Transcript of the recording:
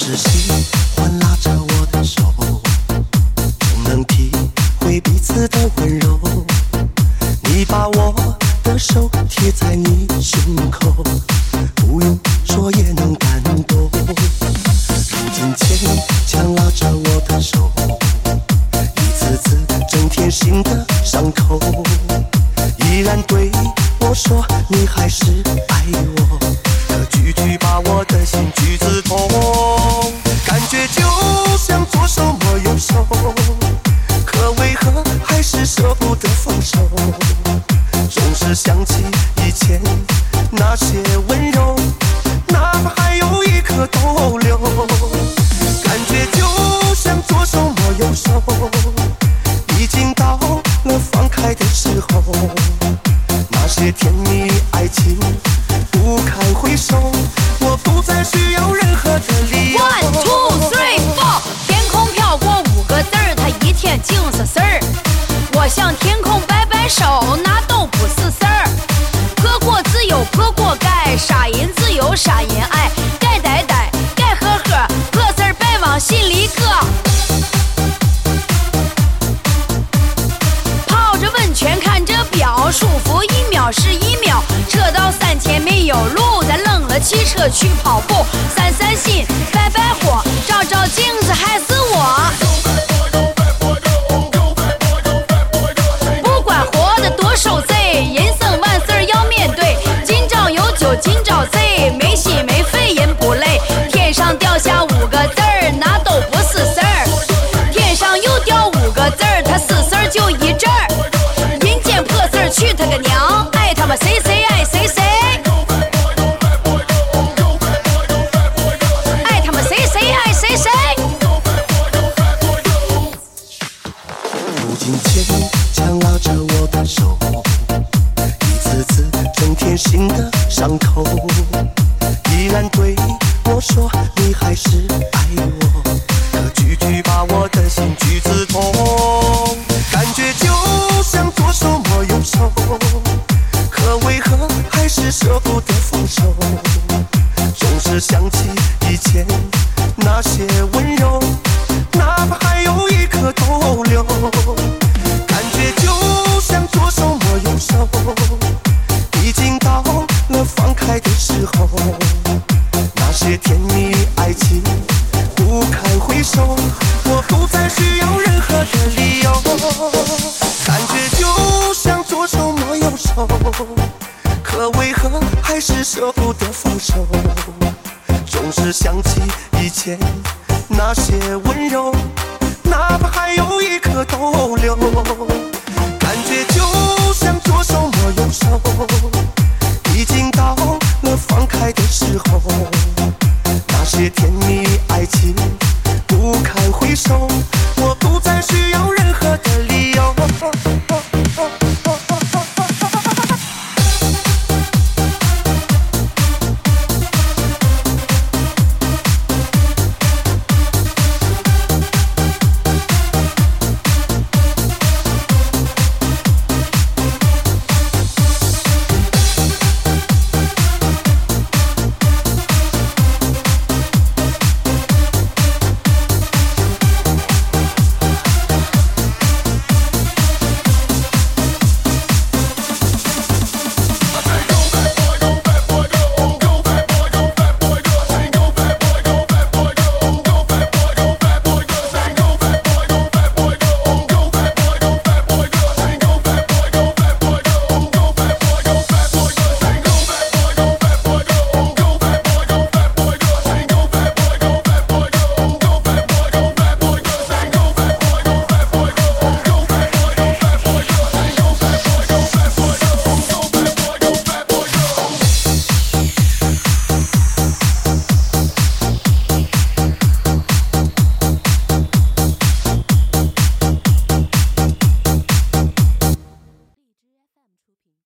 是喜欢拉着我的手，总能体会彼此的温柔。你把我的手贴在你胸口，不用说也能感动。如今牵强拉着我的手，一次次增添新的伤口，的温柔，哪怕还有一刻逗留，感觉就像左手摸右手，已经到了放开的时候。那些甜蜜爱情了汽车去跑步，散散心，心的伤口，依然对我说你还是爱我，可句句把我的心句子痛，感觉就像左手摸右手，可为何还是舍不得放手？总是想起以前那些温开的时候。那些甜蜜爱情不堪回首，我不再需要任何的理由，感觉就像左手摸右手。可为何还是舍不得放手？总是想起以前那些温柔，哪怕还有一颗逗留，